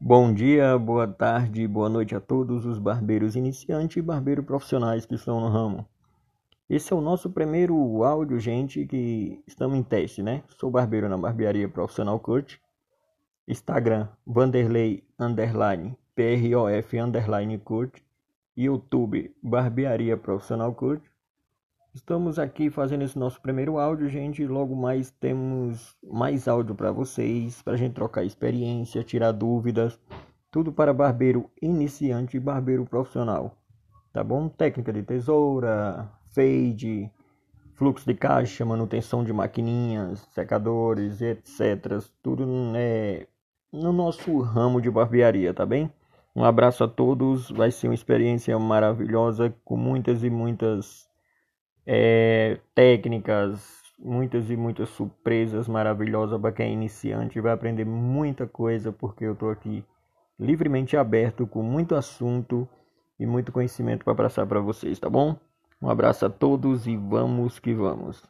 Bom dia, boa tarde, boa noite a todos os barbeiros iniciantes e barbeiros profissionais que estão no ramo. Esse é o nosso primeiro áudio, gente, que estamos em teste, né? Sou barbeiro na barbearia profissional Kurt. Instagram, Vanderlei, underline, PROF, underline, Kurt. YouTube, barbearia profissional Kurt. Estamos aqui fazendo esse nosso primeiro áudio, gente. Logo mais temos mais áudio para vocês, para a gente trocar experiência, tirar dúvidas. Tudo para barbeiro iniciante e barbeiro profissional. Tá bom? Técnica de tesoura, fade, fluxo de caixa, manutenção de maquininhas, secadores, etc. Tudo é no nosso ramo de barbearia, tá bem? Um abraço a todos. Vai ser uma experiência maravilhosa com muitas e muitas é, técnicas, muitas e muitas surpresas maravilhosas para quem é iniciante. Vai aprender muita coisa porque eu estou aqui livremente aberto com muito assunto e muito conhecimento para passar para vocês, tá bom? Um abraço a todos e vamos que vamos.